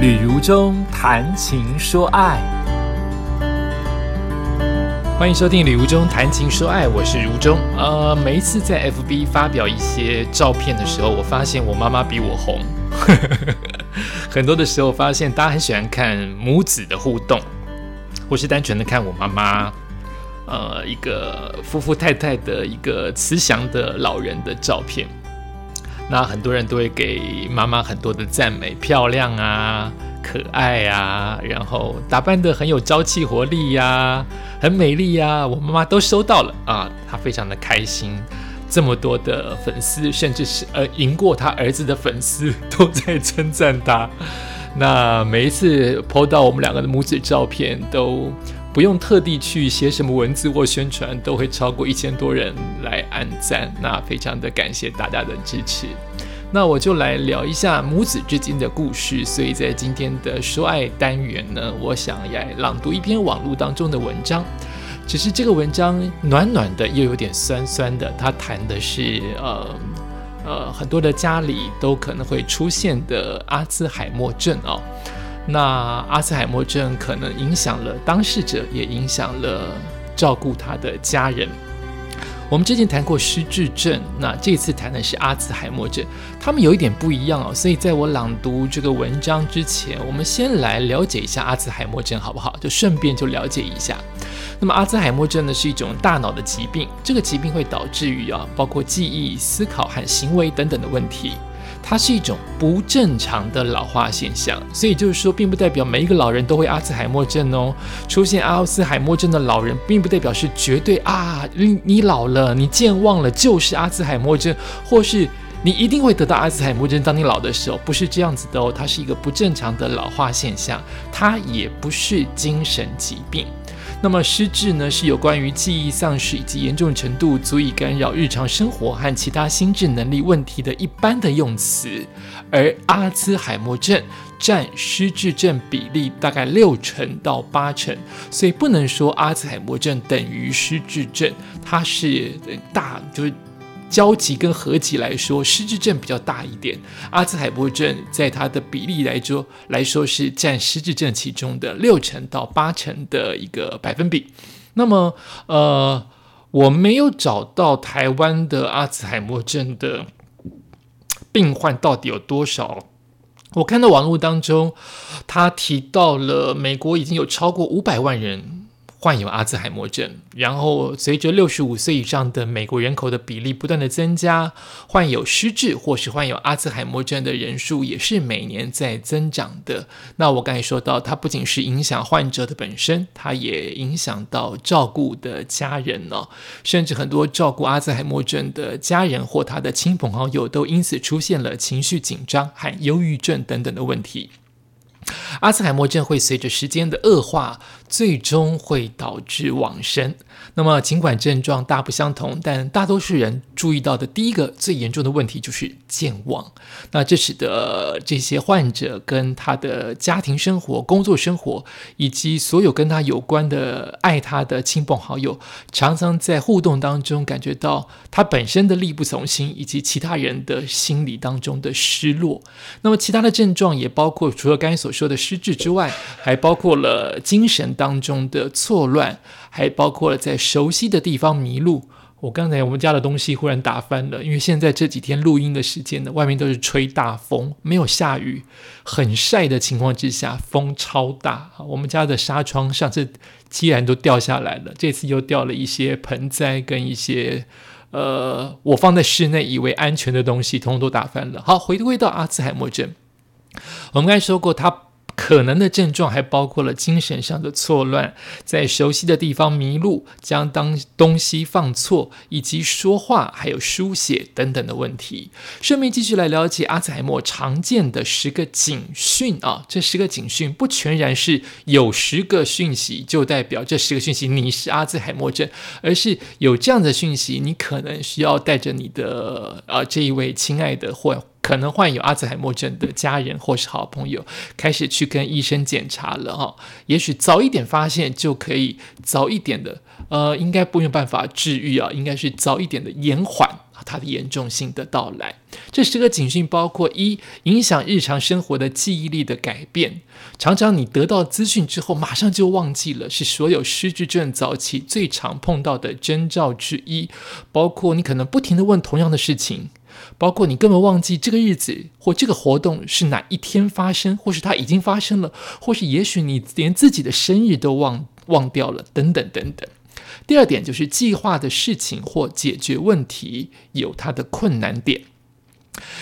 旅如中谈情说爱，欢迎收听《旅如中谈情说爱》，我是如中。呃，每一次在 FB 发表一些照片的时候，我发现我妈妈比我红。很多的时候，发现大家很喜欢看母子的互动，或是单纯的看我妈妈，呃，一个夫妇太太的一个慈祥的老人的照片。那很多人都会给妈妈很多的赞美，漂亮啊，可爱啊，然后打扮的很有朝气活力呀，很美丽呀。我妈妈都收到了啊，她非常的开心。这么多的粉丝，甚至是呃赢过他儿子的粉丝，都在称赞他。那每一次 PO 到我们两个的母子照片，都不用特地去写什么文字或宣传，都会超过一千多人来按赞。那非常的感谢大家的支持。那我就来聊一下母子之间的故事。所以在今天的说爱单元呢，我想要朗读一篇网络当中的文章。只是这个文章暖暖的，又有点酸酸的。它谈的是呃呃很多的家里都可能会出现的阿兹海默症哦。那阿兹海默症可能影响了当事者，也影响了照顾他的家人。我们之前谈过失智症，那这次谈的是阿兹海默症，他们有一点不一样哦。所以在我朗读这个文章之前，我们先来了解一下阿兹海默症好不好？就顺便就了解一下。那么阿兹海默症呢是一种大脑的疾病，这个疾病会导致于啊包括记忆、思考和行为等等的问题。它是一种不正常的老化现象，所以就是说，并不代表每一个老人都会阿兹海默症哦。出现阿兹海默症的老人，并不代表是绝对啊，你你老了，你健忘了就是阿兹海默症，或是你一定会得到阿兹海默症。当你老的时候，不是这样子的哦，它是一个不正常的老化现象，它也不是精神疾病。那么失智呢，是有关于记忆丧失以及严重程度足以干扰日常生活和其他心智能力问题的一般的用词，而阿兹海默症占失智症比例大概六成到八成，所以不能说阿兹海默症等于失智症，它是大就是。交集跟合集来说，失智症比较大一点。阿兹海默症在它的比例来说来说是占失智症其中的六成到八成的一个百分比。那么，呃，我没有找到台湾的阿兹海默症的病患到底有多少。我看到网络当中，他提到了美国已经有超过五百万人。患有阿兹海默症，然后随着六十五岁以上的美国人口的比例不断的增加，患有失智或是患有阿兹海默症的人数也是每年在增长的。那我刚才说到，它不仅是影响患者的本身，它也影响到照顾的家人呢，甚至很多照顾阿兹海默症的家人或他的亲朋好友都因此出现了情绪紧张和忧郁症等等的问题。阿兹海默症会随着时间的恶化，最终会导致往生。那么，尽管症状大不相同，但大多数人注意到的第一个最严重的问题就是健忘。那这使得这些患者跟他的家庭生活、工作生活，以及所有跟他有关的爱他的亲朋好友，常常在互动当中感觉到他本身的力不从心，以及其他人的心理当中的失落。那么，其他的症状也包括除了刚才所说的失智之外，还包括了精神当中的错乱。还包括了在熟悉的地方迷路。我刚才我们家的东西忽然打翻了，因为现在这几天录音的时间呢，外面都是吹大风，没有下雨，很晒的情况之下，风超大。我们家的纱窗上次既然都掉下来了，这次又掉了一些盆栽跟一些呃，我放在室内以为安全的东西，通通都打翻了。好，回归到阿兹海默症，我们刚才说过它。可能的症状还包括了精神上的错乱，在熟悉的地方迷路，将当东西放错，以及说话还有书写等等的问题。顺便继续来了解阿兹海默常见的十个警讯啊，这十个警讯不全然是有十个讯息就代表这十个讯息你是阿兹海默症，而是有这样的讯息，你可能需要带着你的啊这一位亲爱的或。可能患有阿兹海默症的家人或是好朋友，开始去跟医生检查了哈。也许早一点发现，就可以早一点的，呃，应该不用办法治愈啊，应该是早一点的延缓。它的严重性的到来。这十个警讯包括：一、影响日常生活的记忆力的改变，常常你得到资讯之后马上就忘记了，是所有失智症早期最常碰到的征兆之一。包括你可能不停的问同样的事情。包括你根本忘记这个日子或这个活动是哪一天发生，或是它已经发生了，或是也许你连自己的生日都忘忘掉了，等等等等。第二点就是计划的事情或解决问题有它的困难点。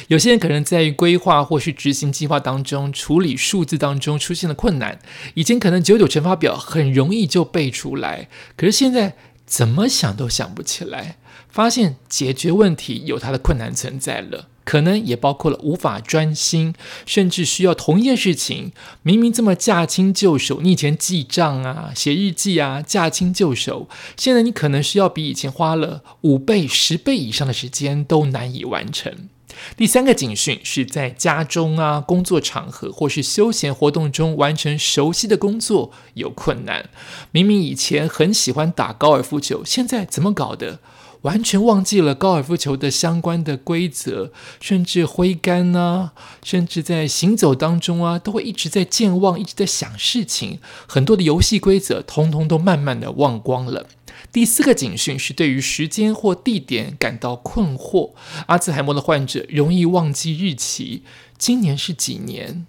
有些人可能在于规划或是执行计划当中，处理数字当中出现了困难。以前可能九九乘法表很容易就背出来，可是现在怎么想都想不起来。发现解决问题有它的困难存在了，可能也包括了无法专心，甚至需要同一件事情明明这么驾轻就熟，你以前记账啊、写日记啊，驾轻就熟，现在你可能需要比以前花了五倍、十倍以上的时间都难以完成。第三个警讯是在家中啊、工作场合或是休闲活动中完成熟悉的工作有困难，明明以前很喜欢打高尔夫球，现在怎么搞的？完全忘记了高尔夫球的相关的规则，甚至挥杆啊，甚至在行走当中啊，都会一直在健忘，一直在想事情。很多的游戏规则，通通都慢慢的忘光了。第四个警讯是对于时间或地点感到困惑。阿兹海默的患者容易忘记日期，今年是几年？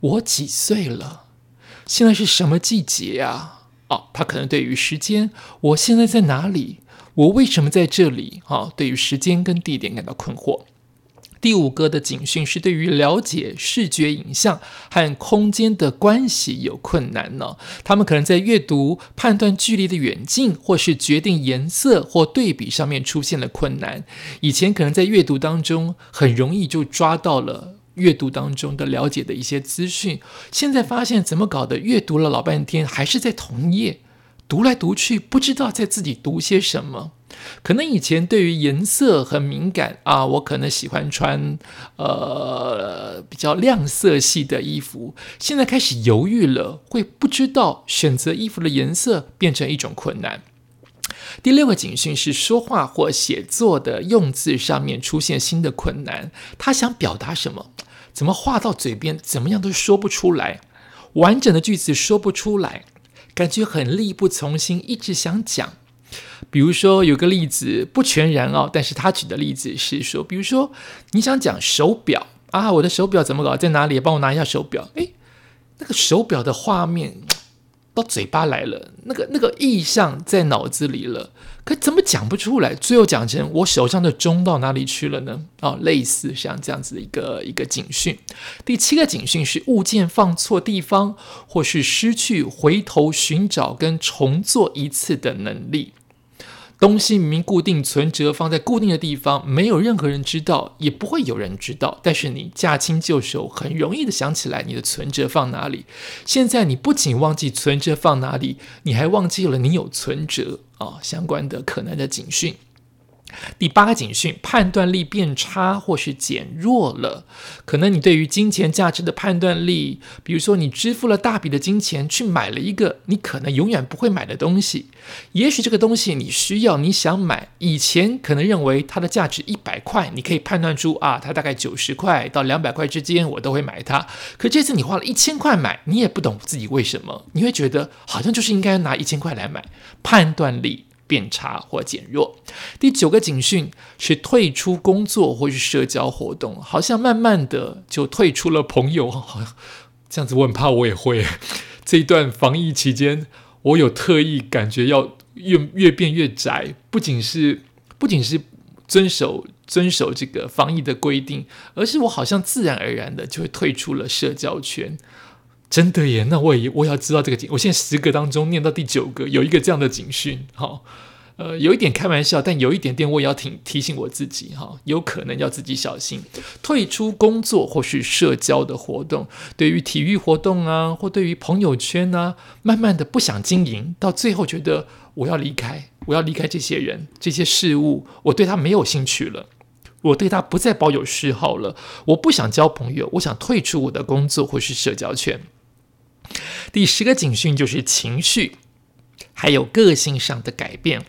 我几岁了？现在是什么季节啊？哦，他可能对于时间，我现在在哪里？我为什么在这里？哈，对于时间跟地点感到困惑。第五个的警讯是对于了解视觉影像和空间的关系有困难呢。他们可能在阅读、判断距离的远近，或是决定颜色或对比上面出现了困难。以前可能在阅读当中很容易就抓到了阅读当中的了解的一些资讯，现在发现怎么搞的？阅读了老半天还是在同页。读来读去，不知道在自己读些什么。可能以前对于颜色很敏感啊，我可能喜欢穿呃比较亮色系的衣服。现在开始犹豫了，会不知道选择衣服的颜色变成一种困难。第六个警讯是说话或写作的用字上面出现新的困难。他想表达什么，怎么话到嘴边，怎么样都说不出来，完整的句子说不出来。感觉很力不从心，一直想讲。比如说有个例子，不全然哦，但是他举的例子是说，比如说你想讲手表啊，我的手表怎么搞，在哪里？帮我拿一下手表。诶，那个手表的画面。到嘴巴来了，那个那个意象在脑子里了，可怎么讲不出来？最后讲成我手上的钟到哪里去了呢？哦，类似像这样子的一个一个警讯。第七个警讯是物件放错地方，或是失去回头寻找跟重做一次的能力。东西明明固定存折放在固定的地方，没有任何人知道，也不会有人知道。但是你驾轻就熟，很容易的想起来你的存折放哪里。现在你不仅忘记存折放哪里，你还忘记了你有存折啊相关的可能的警讯。第八个警讯，判断力变差或是减弱了。可能你对于金钱价值的判断力，比如说你支付了大笔的金钱去买了一个你可能永远不会买的东西，也许这个东西你需要，你想买，以前可能认为它的价值一百块，你可以判断出啊，它大概九十块到两百块之间，我都会买它。可这次你花了一千块买，你也不懂自己为什么，你会觉得好像就是应该拿一千块来买，判断力。变差或减弱。第九个警讯是退出工作或是社交活动，好像慢慢的就退出了朋友。好像这样子，我很怕我也会。这一段防疫期间，我有特意感觉要越越变越窄，不仅是不仅是遵守遵守这个防疫的规定，而是我好像自然而然的就会退出了社交圈。真的耶，那我也我也要知道这个警。我现在十个当中念到第九个，有一个这样的警讯，哈，呃，有一点开玩笑，但有一点点我也要提提醒我自己，哈，有可能要自己小心，退出工作或是社交的活动，对于体育活动啊，或对于朋友圈啊，慢慢的不想经营，到最后觉得我要离开，我要离开这些人、这些事物，我对他没有兴趣了。我对他不再抱有嗜好了，我不想交朋友，我想退出我的工作或是社交圈。第十个警讯就是情绪，还有个性上的改变。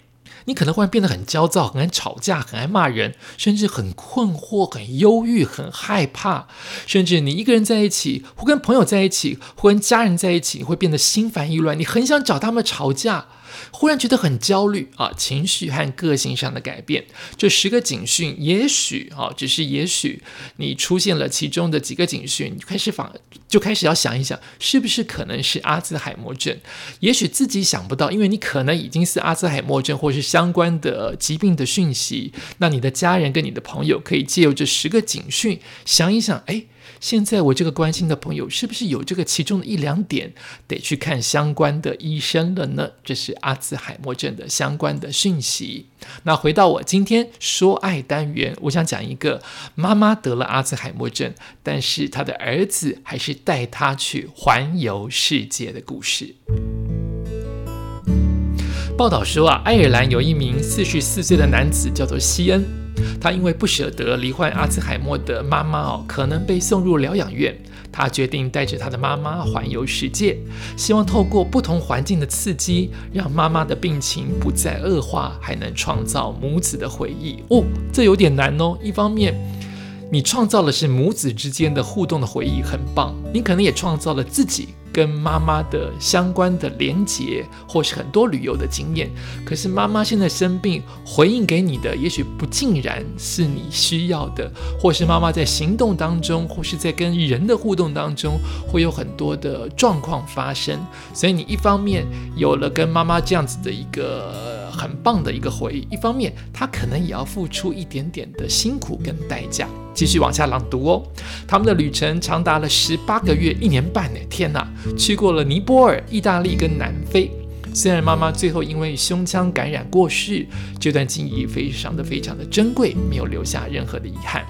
你可能会变得很焦躁，很爱吵架，很爱骂人，甚至很困惑、很忧郁、很害怕。甚至你一个人在一起，或跟朋友在一起，或跟家人在一起，你会变得心烦意乱，你很想找他们吵架。忽然觉得很焦虑啊，情绪和个性上的改变，这十个警讯，也许啊，只是也许你出现了其中的几个警讯，你开始反就开始要想一想，是不是可能是阿兹海默症？也许自己想不到，因为你可能已经是阿兹海默症或是相关的疾病的讯息，那你的家人跟你的朋友可以借由这十个警讯想一想，哎。现在我这个关心的朋友是不是有这个其中的一两点得去看相关的医生了呢？这是阿兹海默症的相关的讯息。那回到我今天说爱单元，我想讲一个妈妈得了阿兹海默症，但是她的儿子还是带她去环游世界的故事。报道说啊，爱尔兰有一名四十四岁的男子叫做西恩。他因为不舍得罹患阿兹海默的妈妈哦，可能被送入疗养院，他决定带着他的妈妈环游世界，希望透过不同环境的刺激，让妈妈的病情不再恶化，还能创造母子的回忆哦。这有点难哦。一方面，你创造的是母子之间的互动的回忆，很棒。你可能也创造了自己。跟妈妈的相关的连结，或是很多旅游的经验。可是妈妈现在生病，回应给你的，也许不尽然是你需要的，或是妈妈在行动当中，或是在跟人的互动当中，会有很多的状况发生。所以你一方面有了跟妈妈这样子的一个很棒的一个回忆，一方面他可能也要付出一点点的辛苦跟代价。继续往下朗读哦，他们的旅程长达了十八个月，一年半呢！天哪，去过了尼泊尔、意大利跟南非。虽然妈妈最后因为胸腔感染过世，这段记忆非常的非常的珍贵，没有留下任何的遗憾。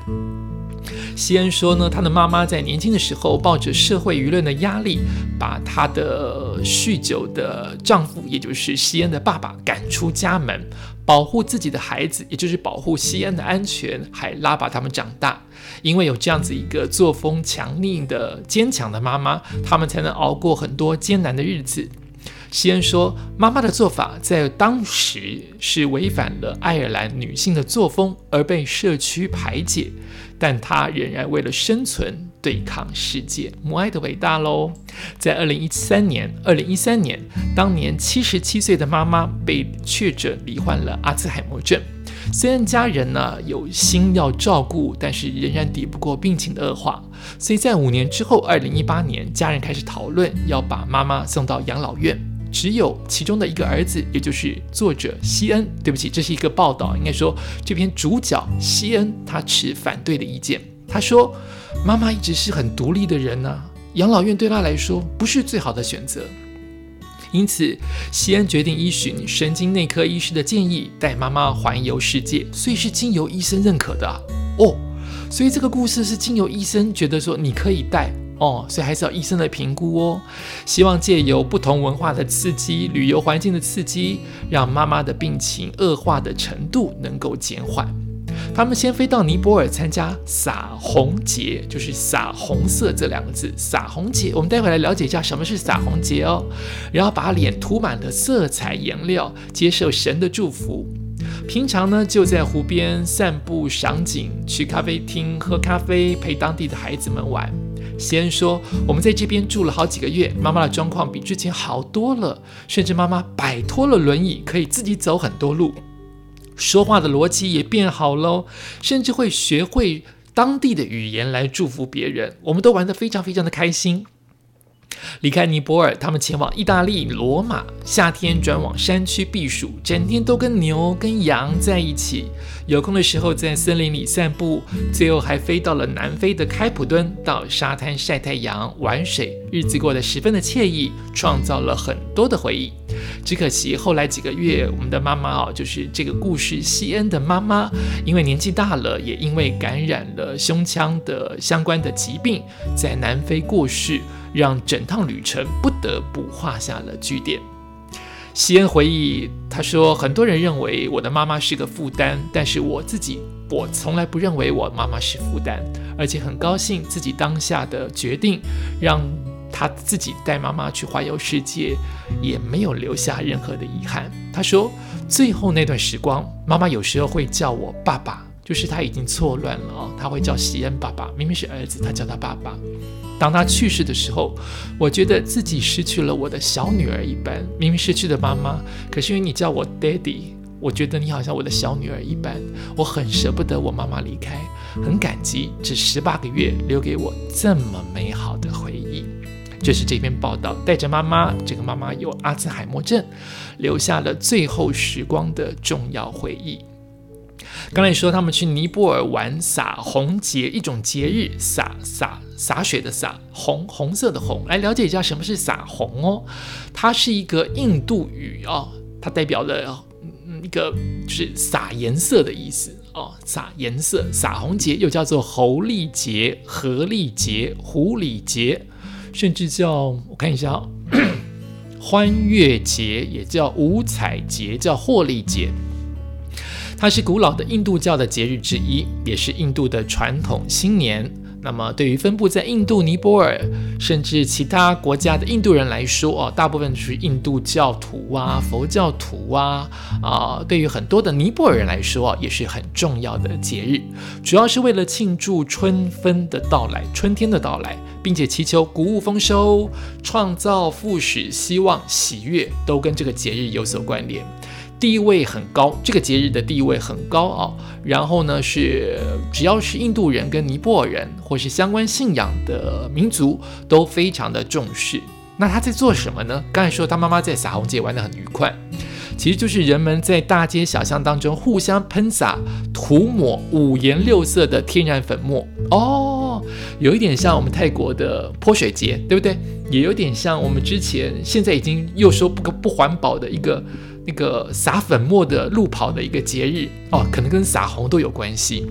西恩说呢，他的妈妈在年轻的时候抱着社会舆论的压力，把她的酗酒的丈夫，也就是西恩的爸爸赶出家门。保护自己的孩子，也就是保护西恩的安全，还拉把他们长大。因为有这样子一个作风强硬的、坚强的妈妈，他们才能熬过很多艰难的日子。西恩说，妈妈的做法在当时是违反了爱尔兰女性的作风，而被社区排解。但她仍然为了生存对抗世界，母爱的伟大喽！在二零一三年，二零一三年，当年七十七岁的妈妈被确诊罹患了阿兹海默症。虽然家人呢有心要照顾，但是仍然抵不过病情的恶化。所以在五年之后，二零一八年，家人开始讨论要把妈妈送到养老院。只有其中的一个儿子，也就是作者西恩，对不起，这是一个报道，应该说这篇主角西恩他持反对的意见。他说：“妈妈一直是很独立的人呢，养老院对他来说不是最好的选择。”因此，西恩决定依循神经内科医师的建议，带妈妈环游世界，所以是经由医生认可的哦。所以这个故事是经由医生觉得说你可以带。哦，所以还是要医生的评估哦。希望借由不同文化的刺激、旅游环境的刺激，让妈妈的病情恶化的程度能够减缓。他们先飞到尼泊尔参加撒红节，就是撒红色这两个字，撒红节。我们待会来了解一下什么是撒红节哦。然后把脸涂满了色彩颜料，接受神的祝福。平常呢，就在湖边散步赏景，去咖啡厅喝咖啡，陪当地的孩子们玩。先说，我们在这边住了好几个月，妈妈的状况比之前好多了，甚至妈妈摆脱了轮椅，可以自己走很多路，说话的逻辑也变好喽，甚至会学会当地的语言来祝福别人。我们都玩得非常非常的开心。离开尼泊尔，他们前往意大利罗马。夏天转往山区避暑，整天都跟牛、跟羊在一起。有空的时候在森林里散步，最后还飞到了南非的开普敦，到沙滩晒太阳、玩水，日子过得十分的惬意，创造了很多的回忆。只可惜后来几个月，我们的妈妈哦，就是这个故事西恩的妈妈，因为年纪大了，也因为感染了胸腔的相关的疾病，在南非过世。让整趟旅程不得不画下了句点。西恩回忆，他说：“很多人认为我的妈妈是个负担，但是我自己，我从来不认为我妈妈是负担，而且很高兴自己当下的决定，让他自己带妈妈去环游世界，也没有留下任何的遗憾。”他说。最后那段时光，妈妈有时候会叫我爸爸，就是他已经错乱了哦，他会叫喜恩爸爸，明明是儿子，他叫他爸爸。当他去世的时候，我觉得自己失去了我的小女儿一般，明明失去的妈妈，可是因为你叫我 daddy，我觉得你好像我的小女儿一般，我很舍不得我妈妈离开，很感激这十八个月留给我这么美好的。这是这篇报道带着妈妈，这个妈妈有阿兹海默症，留下了最后时光的重要回忆。刚才说他们去尼泊尔玩撒红节，一种节日，撒撒洒水的撒，红红色的红，来了解一下什么是撒红哦。它是一个印度语哦，它代表了一个就是撒颜色的意思哦，撒颜色，撒红节又叫做猴历节、河历节、狐狸节。甚至叫我看一下，欢悦节也叫五彩节，叫霍利节。它是古老的印度教的节日之一，也是印度的传统新年。那么，对于分布在印度、尼泊尔甚至其他国家的印度人来说，哦，大部分是印度教徒啊、佛教徒啊，啊，对于很多的尼泊尔人来说，也是很重要的节日，主要是为了庆祝春分的到来、春天的到来，并且祈求谷物丰收、创造富史、希望、喜悦，都跟这个节日有所关联。地位很高，这个节日的地位很高啊。然后呢，是只要是印度人跟尼泊尔人，或是相关信仰的民族，都非常的重视。那他在做什么呢？刚才说他妈妈在撒红节玩得很愉快，其实就是人们在大街小巷当中互相喷洒、涂抹五颜六色的天然粉末哦有一点像我们泰国的泼水节，对不对？也有点像我们之前现在已经又说不不环保的一个。那个撒粉末的路跑的一个节日哦，可能跟撒红都有关系。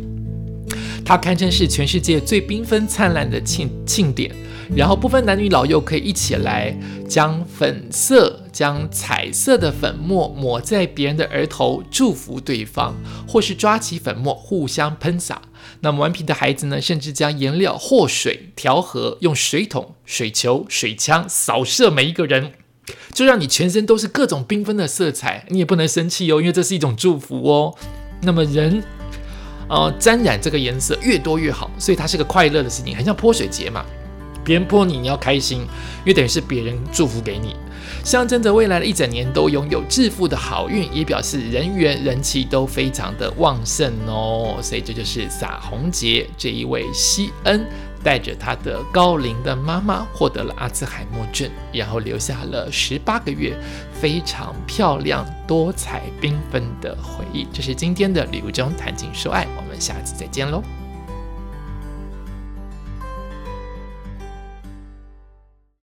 它堪称是全世界最缤纷灿烂的庆庆典，然后不分男女老幼可以一起来将粉色、将彩色的粉末抹在别人的额头，祝福对方，或是抓起粉末互相喷洒。那么顽皮的孩子呢，甚至将颜料或水调和，用水桶、水球、水枪扫射每一个人。就让你全身都是各种缤纷的色彩，你也不能生气哦，因为这是一种祝福哦。那么人，呃，沾染这个颜色越多越好，所以它是个快乐的事情，很像泼水节嘛。别人泼你，你要开心，因为等于是别人祝福给你，象征着未来的一整年都拥有致富的好运，也表示人缘人气都非常的旺盛哦。所以这就是撒红节这一位西恩。带着他的高龄的妈妈获得了阿兹海默症，然后留下了十八个月非常漂亮、多彩缤纷的回忆。这是今天的礼物中谈情说爱，我们下次再见喽。